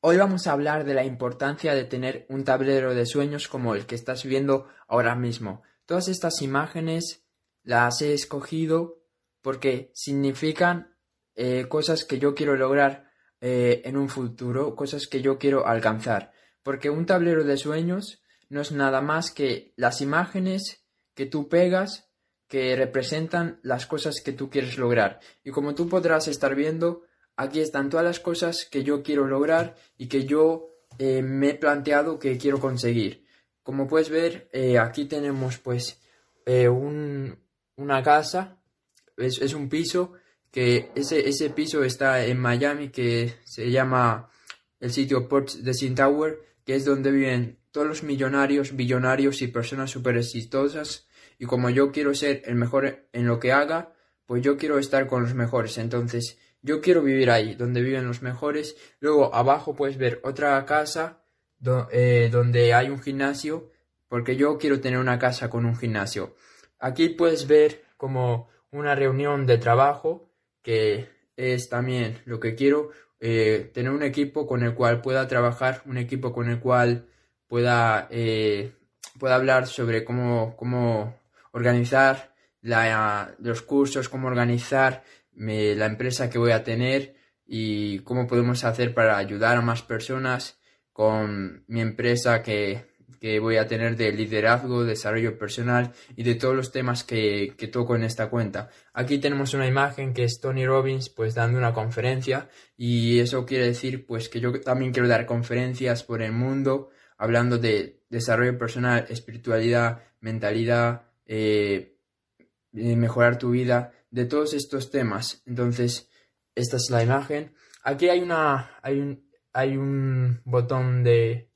Hoy vamos a hablar de la importancia de tener un tablero de sueños como el que estás viendo ahora mismo. Todas estas imágenes las he escogido porque significan eh, cosas que yo quiero lograr eh, en un futuro, cosas que yo quiero alcanzar. Porque un tablero de sueños no es nada más que las imágenes que tú pegas que representan las cosas que tú quieres lograr. Y como tú podrás estar viendo, aquí están todas las cosas que yo quiero lograr y que yo eh, me he planteado que quiero conseguir. Como puedes ver, eh, aquí tenemos pues eh, una casa, es, un piso, que ese, ese piso está en Miami, que se llama el sitio Port de Sin Tower, que es donde viven todos los millonarios, billonarios y personas súper exitosas. Y como yo quiero ser el mejor en lo que haga, pues yo quiero estar con los mejores. Entonces, yo quiero vivir ahí, donde viven los mejores. Luego abajo puedes ver otra casa eh, donde hay un gimnasio, porque yo quiero tener una casa con un gimnasio. Aquí puedes ver como una reunión de trabajo, que es también lo que quiero, eh, tener un equipo con el cual pueda trabajar, un equipo con el cual pueda, eh, pueda hablar sobre cómo, cómo organizar los cursos, cómo organizar la empresa que voy a tener y cómo podemos hacer para ayudar a más personas con mi empresa que, voy a tener de liderazgo, desarrollo personal y de todos los temas que, que, toco en esta cuenta. Aquí tenemos una imagen que es Tony Robbins pues dando una conferencia y eso quiere decir pues que yo también quiero dar conferencias por el mundo hablando de desarrollo personal, espiritualidad, mentalidad, eh, mejorar tu vida de todos estos temas. Entonces, esta es la imagen. Aquí hay una hay un, hay un botón de,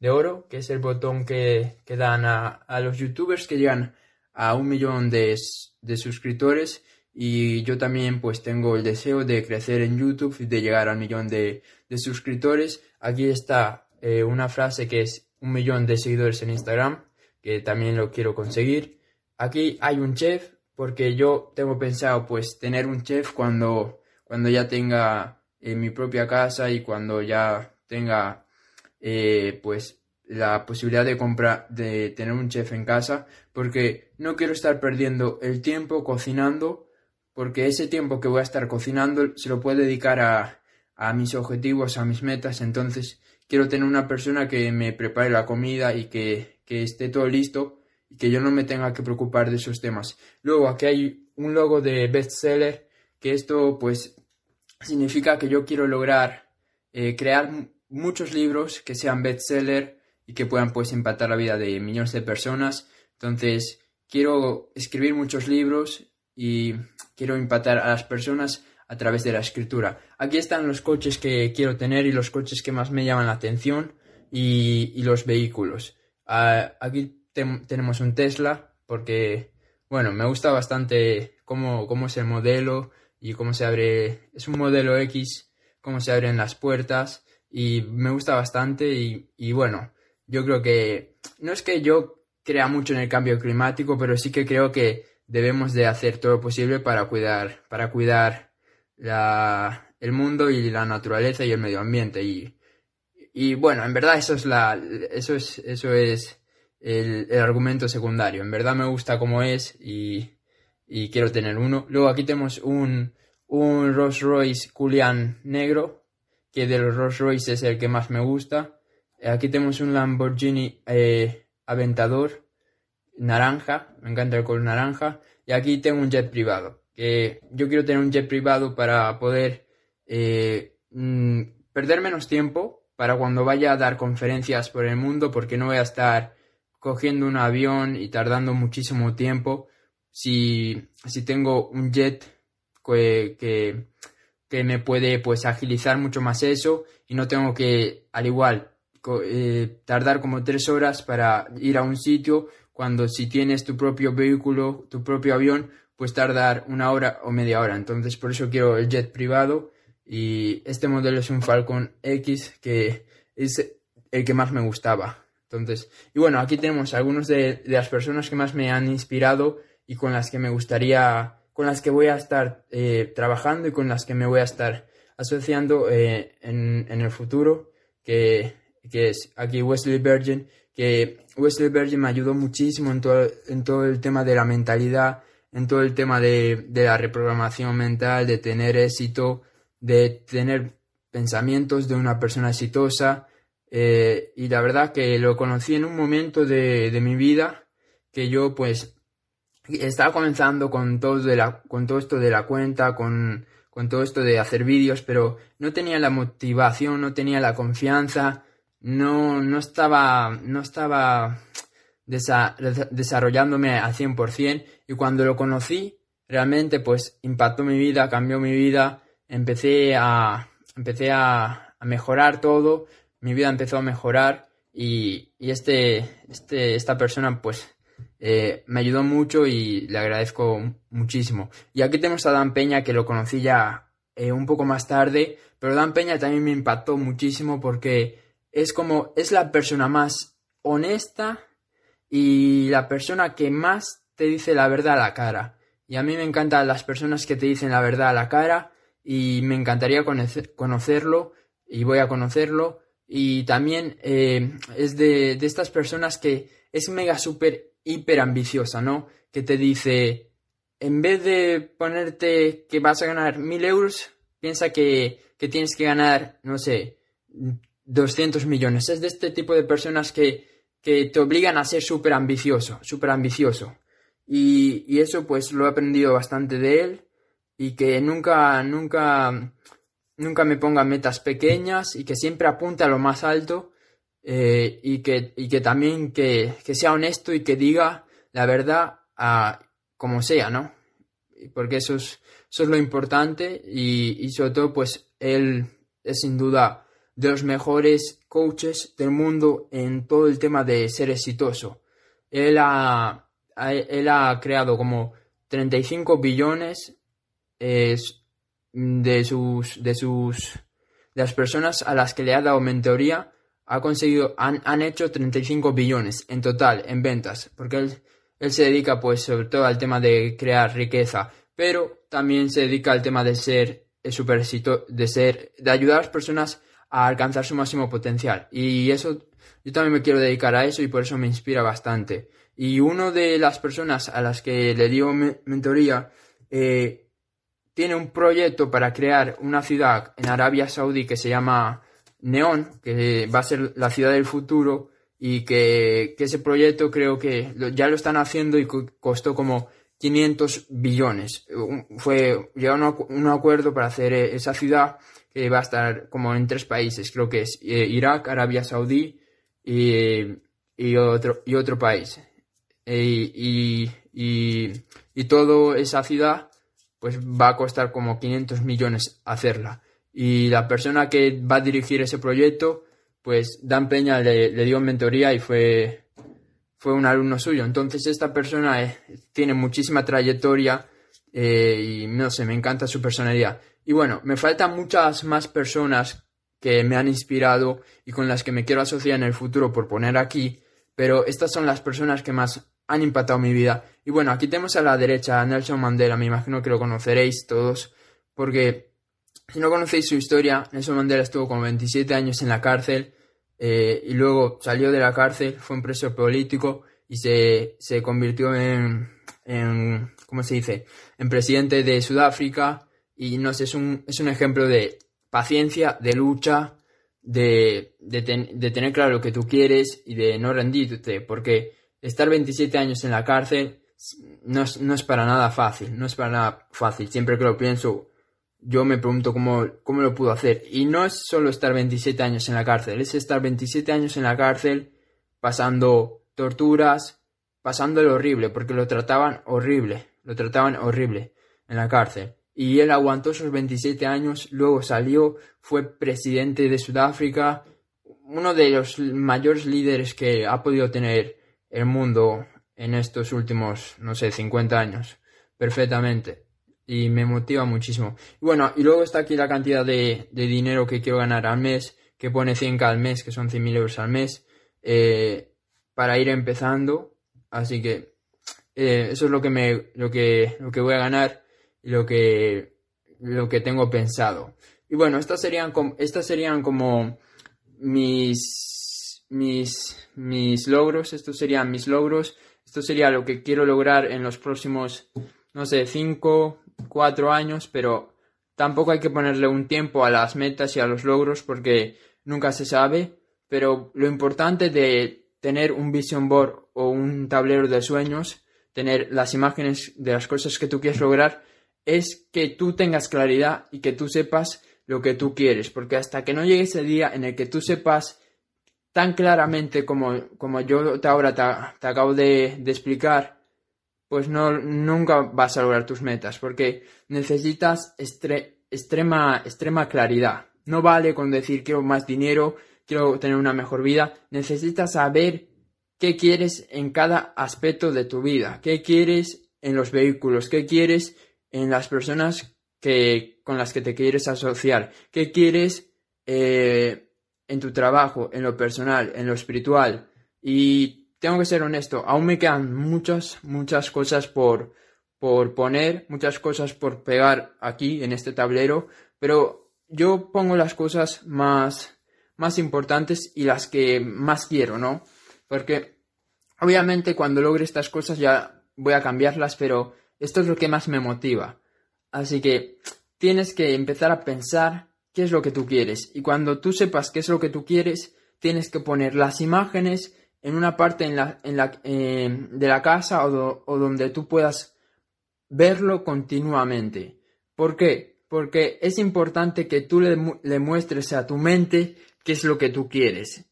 de oro, que es el botón que, que dan a, a, los youtubers que llegan a un millón de, de, suscriptores. Y yo también pues tengo el deseo de crecer en YouTube y de llegar al millón de, de suscriptores. Aquí está eh, una frase que es un millón de seguidores en Instagram, que también lo quiero conseguir. Aquí hay un chef porque yo tengo pensado pues tener un chef cuando, cuando ya tenga eh, mi propia casa y cuando ya tenga eh, pues la posibilidad de comprar de tener un chef en casa porque no quiero estar perdiendo el tiempo cocinando porque ese tiempo que voy a estar cocinando se lo puedo dedicar a, a mis objetivos, a mis metas, entonces quiero tener una persona que me prepare la comida y que, que esté todo listo y que yo no me tenga que preocupar de esos temas. Luego aquí hay un logo de bestseller, que esto pues significa que yo quiero lograr eh, crear muchos libros que sean bestseller y que puedan pues impactar la vida de millones de personas. Entonces quiero escribir muchos libros y quiero impactar a las personas a través de la escritura. Aquí están los coches que quiero tener y los coches que más me llaman la atención y, los vehículos. Ah, aquí tenemos un Tesla porque, bueno, me gusta bastante cómo, cómo es el modelo y cómo se abre, es un modelo X, cómo se abren las puertas y me gusta bastante y, y bueno, yo creo que no es que yo crea mucho en el cambio climático, pero sí que creo que debemos de hacer todo lo posible para cuidar, para cuidar la, el mundo y la naturaleza y el medio ambiente y, y bueno, en verdad eso es la, eso es, eso es el, argumento secundario. En verdad me gusta como es y, quiero tener uno. Luego aquí tenemos un, un Rolls Royce Culian negro, que de los Rolls Royce es el que más me gusta. Aquí tenemos un Lamborghini eh, Aventador naranja, me encanta el color naranja. Y aquí tengo un jet privado, que yo quiero tener un jet privado para poder eh, mm, perder menos tiempo para cuando vaya a dar conferencias por el mundo, porque no voy a estar cogiendo un avión y tardando muchísimo tiempo. Si, si tengo un jet que, que, me puede pues agilizar mucho más eso y no tengo que al igual eh, tardar como tres horas para ir a un sitio cuando si tienes tu propio vehículo, tu propio avión, pues tardar una hora o media hora. Entonces por eso quiero el jet privado y este modelo es un Falcon X que es el que más me gustaba. Entonces, y bueno, aquí tenemos algunos de, las personas que más me han inspirado y con las que me gustaría, con las que voy a estar eh, trabajando y con las que me voy a estar asociando eh, en, el futuro. que, es aquí Wesley Virgin, que Wesley Virgin me ayudó muchísimo en todo, en todo el tema de la mentalidad, en todo el tema de, de la reprogramación mental, de tener éxito, de tener pensamientos de una persona exitosa. Eh, y la verdad que lo conocí en un momento de, de mi vida que yo pues estaba comenzando con todo, de la, con todo esto de la cuenta, con, con todo esto de hacer vídeos, pero no tenía la motivación, no tenía la confianza, no, no estaba, no estaba desarrollándome al 100% y cuando lo conocí, realmente pues impactó mi vida, cambió mi vida, empecé a, empecé a, a mejorar todo, mi vida empezó a mejorar y, y este, este, esta persona pues eh, me ayudó mucho y le agradezco muchísimo. Y aquí tenemos a Dan Peña, que lo conocí ya eh, un poco más tarde, pero Dan Peña también me impactó muchísimo porque es como, es la persona más honesta y la persona que más te dice la verdad a la cara. Y a mí me encantan las personas que te dicen la verdad a la cara y me encantaría conocerlo y voy a conocerlo. Y también eh, es de, de estas personas que es mega súper hiper ambiciosa, ¿no? Que te dice, en vez de ponerte que vas a ganar mil euros, piensa que, tienes que ganar, no sé, 200 millones. Es de este tipo de personas que, te obligan a ser súper ambicioso, súper ambicioso. Y, y, eso pues lo he aprendido bastante de él y que nunca, nunca, nunca me ponga metas pequeñas y que siempre apunte a lo más alto eh, y, que, y que también que, que, sea honesto y que diga la verdad a, como sea, ¿no? Porque eso es, eso es lo importante y, y sobre todo pues él es sin duda de los mejores coaches del mundo en todo el tema de ser exitoso. Él ha, él ha creado como 35 billones de sus de sus de las personas a las que le ha dado mentoría ha conseguido, han, han, hecho 35 billones en total en ventas, porque él, él se dedica pues sobre todo al tema de crear riqueza, pero también se dedica al tema de ser eh, super de ser, de ayudar a las personas a alcanzar su máximo potencial. Y eso, yo también me quiero dedicar a eso y por eso me inspira bastante. Y una de las personas a las que le dio mentoría eh, tiene un proyecto para crear una ciudad en Arabia Saudí que se llama Neón, que va a ser la ciudad del futuro y que, ese proyecto creo que ya lo están haciendo y costó como 500 billones. Fue llegaron a un acuerdo para hacer eh, esa ciudad que va a estar como en tres países, creo que es eh, Irak, Arabia Saudí y, otro, y otro país. E, y, y, y toda esa ciudad pues va a costar como 500 millones hacerla y la persona que va a dirigir ese proyecto, pues Dan Peña le, dio mentoría y fue, fue un alumno suyo. Entonces esta persona eh, tiene muchísima trayectoria eh, y no sé, me encanta su personalidad. Y bueno, me faltan muchas más personas que me han inspirado y con las que me quiero asociar en el futuro por poner aquí, pero estas son las personas que más han impactado mi vida. Y bueno, aquí tenemos a la derecha a Nelson Mandela, me imagino que lo conoceréis todos, porque si no conocéis su historia, Nelson Mandela estuvo con 27 años en la cárcel eh, y luego salió de la cárcel, fue un preso político y se, convirtió en, en, ¿cómo se dice?, en presidente de Sudáfrica y no sé, es un, es un ejemplo de paciencia, de lucha, de, de, tener claro lo que tú quieres y de no rendirte, porque estar 27 años en la cárcel no es, no es para nada fácil, no es para nada fácil. Siempre que lo pienso, yo me pregunto cómo, cómo lo pudo hacer. Y no es solo estar 27 años en la cárcel, es estar 27 años en la cárcel pasando torturas, pasando lo horrible, porque lo trataban horrible, lo trataban horrible en la cárcel. Y él aguantó esos 27 años, luego salió, fue presidente de Sudáfrica, uno de los mayores líderes que ha podido tener el mundo en estos últimos, no sé, 50 años, perfectamente y me motiva muchísimo. Y bueno, y luego está aquí la cantidad de, dinero que quiero ganar al mes, que pone 100k al mes, que son 100.000 euros al mes, eh, para ir empezando. Así que eh, eso es lo que, me, lo, que, lo que voy a ganar y lo que, lo que tengo pensado. Y bueno, estas serían, estas serían como mis, mis, mis logros, estos serían mis logros, esto sería lo que quiero lograr en los próximos, no sé, 5, 4 años, pero tampoco hay que ponerle un tiempo a las metas y a los logros porque nunca se sabe, pero lo importante de tener un vision board o un tablero de sueños, tener las imágenes de las cosas que tú quieres lograr, es que tú tengas claridad y que tú sepas lo que tú quieres, porque hasta que no llegue ese día en el que tú sepas tan claramente como, como yo te ahora te, acabo de, explicar, pues no, nunca vas a lograr tus metas, porque necesitas extrema, extrema claridad. No vale con decir quiero más dinero, quiero tener una mejor vida, necesitas saber qué quieres en cada aspecto de tu vida, qué quieres en los vehículos, qué quieres en las personas que, con las que te quieres asociar, qué quieres eh, en tu trabajo, en lo personal, en lo espiritual. Y tengo que ser honesto, aún me quedan muchas, muchas cosas por, por poner, muchas cosas por pegar aquí en este tablero, pero yo pongo las cosas más, más importantes y las que más quiero, ¿no? Porque obviamente cuando logre estas cosas ya voy a cambiarlas, pero esto es lo que más me motiva. Así que tienes que empezar a pensar qué es lo que tú quieres. Y cuando tú sepas qué es lo que tú quieres, tienes que poner las imágenes en una parte en la, en la, eh, de la casa o, o, donde tú puedas verlo continuamente. ¿Por qué? Porque es importante que tú le, le muestres a tu mente qué es lo que tú quieres.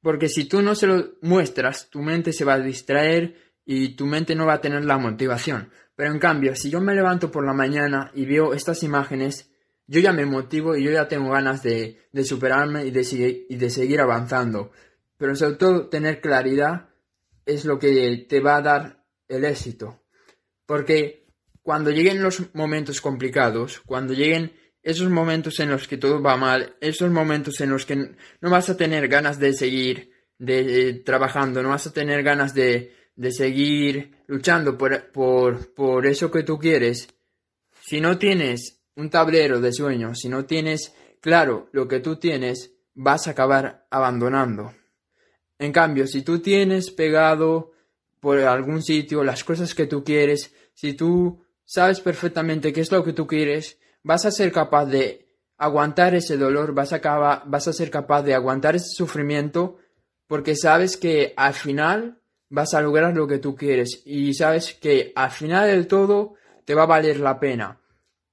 Porque si tú no se lo muestras, tu mente se va a distraer y tu mente no va a tener la motivación. Pero en cambio, si yo me levanto por la mañana y veo estas imágenes, yo ya me motivo y yo ya tengo ganas de, superarme y de, de seguir avanzando. Pero sobre todo tener claridad es lo que te va a dar el éxito. Porque cuando lleguen los momentos complicados, cuando lleguen esos momentos en los que todo va mal, esos momentos en los que no vas a tener ganas de seguir de, trabajando, no vas a tener ganas de, de seguir luchando por, por, por eso que tú quieres, si no tienes un tablero de sueños, si no tienes claro lo que tú tienes, vas a acabar abandonando. En cambio, si tú tienes pegado por algún sitio las cosas que tú quieres, si tú sabes perfectamente qué es lo que tú quieres, vas a ser capaz de aguantar ese dolor, vas a, acabar, vas a ser capaz de aguantar ese sufrimiento, porque sabes que al final vas a lograr lo que tú quieres y sabes que al final del todo te va a valer la pena.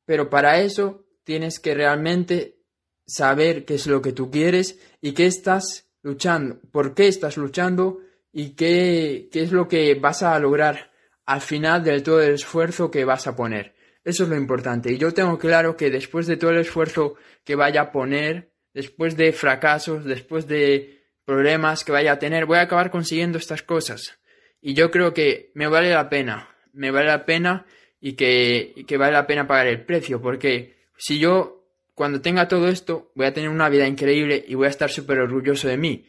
Pero para eso tienes que realmente saber qué es lo que tú quieres y qué estás luchando, por qué estás luchando y qué, qué es lo que vas a lograr al final del todo el esfuerzo que vas a poner. Eso es lo importante. Y yo tengo claro que después de todo el esfuerzo que vaya a poner, después de fracasos, después de problemas que vaya a tener, voy a acabar consiguiendo estas cosas. Y yo creo que me vale la pena, me vale la pena y que, que vale la pena pagar el precio, porque si yo cuando tenga todo esto voy a tener una vida increíble y voy a estar súper orgulloso de mí.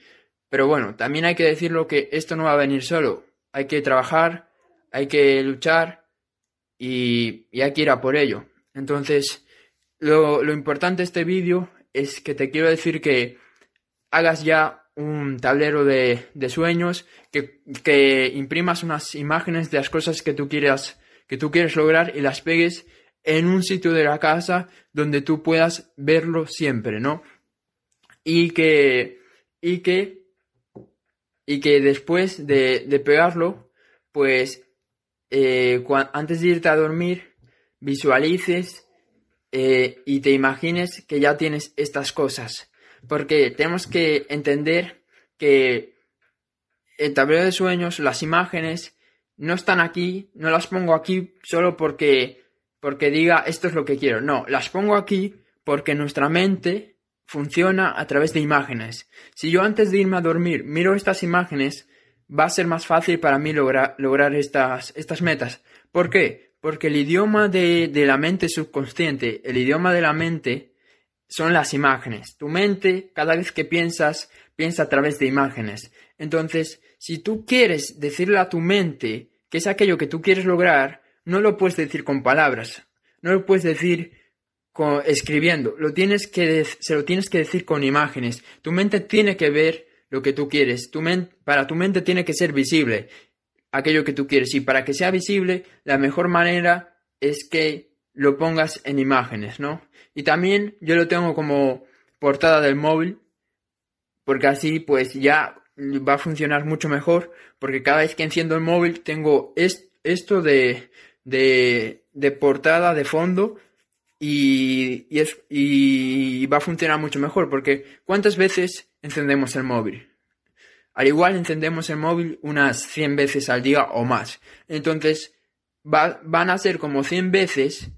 Pero bueno, también hay que decirlo que esto no va a venir solo. Hay que trabajar, hay que luchar y, hay que ir a por ello. Entonces, lo, lo importante de este vídeo es que te quiero decir que hagas ya un tablero de, sueños, que, imprimas unas imágenes de las cosas que tú quieras, que tú quieres lograr y las pegues en un sitio de la casa donde tú puedas verlo siempre, ¿no? Y que, y que, y que después de, pegarlo, pues, eh, antes de irte a dormir, visualices eh, y te imagines que ya tienes estas cosas porque tenemos que entender que el tablero de sueños, las imágenes, no están aquí, no las pongo aquí solo porque, porque diga esto es lo que quiero. No, las pongo aquí porque nuestra mente funciona a través de imágenes. Si yo antes de irme a dormir miro estas imágenes, va a ser más fácil para mí lograr, lograr estas, estas metas. ¿Por qué? Porque el idioma de, de la mente subconsciente, el idioma de la mente, son las imágenes. Tu mente, cada vez que piensas, piensa a través de imágenes. Entonces, si tú quieres decirle a tu mente que es aquello que tú quieres lograr, no lo puedes decir con palabras, no lo puedes decir escribiendo, lo tienes que se lo tienes que decir con imágenes. Tu mente tiene que ver lo que tú quieres. Tu para tu mente tiene que ser visible aquello que tú quieres y para que sea visible, la mejor manera es que lo pongas en imágenes, ¿no? Y también yo lo tengo como portada del móvil porque así pues ya va a funcionar mucho mejor porque cada vez que enciendo el móvil tengo esto de, de portada de fondo y, es, y va a funcionar mucho mejor porque ¿cuántas veces encendemos el móvil? Al igual encendemos el móvil unas 100 veces al día o más. Entonces van a ser como 100 veces,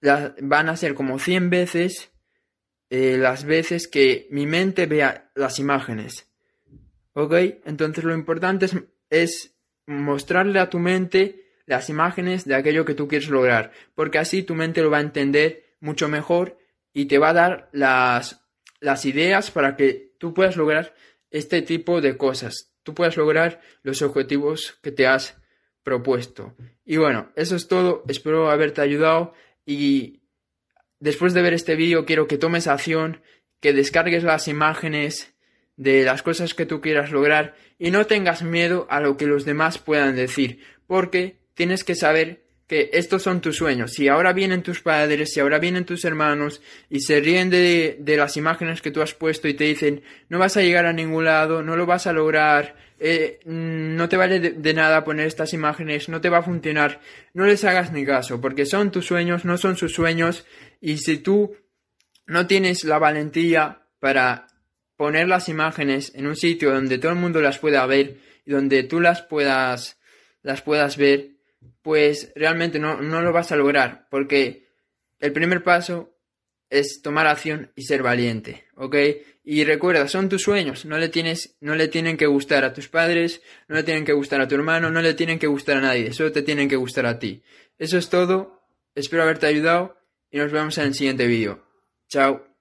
van a ser como 100 veces eh, las veces que mi mente vea las imágenes. ¿Ok? Entonces lo importante es mostrarle a tu mente las imágenes de aquello que tú quieres lograr, porque así tu mente lo va a entender mucho mejor y te va a dar las, las ideas para que tú puedas lograr este tipo de cosas, tú puedas lograr los objetivos que te has propuesto. Y bueno, eso es todo, espero haberte ayudado y después de ver este vídeo quiero que tomes acción, que descargues las imágenes de las cosas que tú quieras lograr y no tengas miedo a lo que los demás puedan decir, porque tienes que saber que estos son tus sueños. Si ahora vienen tus padres, si ahora vienen tus hermanos y se ríen de, las imágenes que tú has puesto y te dicen no vas a llegar a ningún lado, no lo vas a lograr, eh, mm, no te vale de, nada poner estas imágenes, no te va a funcionar, no les hagas ni caso, porque son tus sueños, no son sus sueños y si tú no tienes la valentía para poner las imágenes en un sitio donde todo el mundo las pueda ver y donde tú las puedas las puedas ver, pues realmente no, lo vas a lograr, porque el primer paso es tomar acción y ser valiente, ¿ok? Y recuerda, son tus sueños, no le tienes, no le tienen que gustar a tus padres, no le tienen que gustar a tu hermano, no le tienen que gustar a nadie, solo te tienen que gustar a ti. Eso es todo, espero haberte ayudado y nos vemos en el siguiente vídeo. Chao.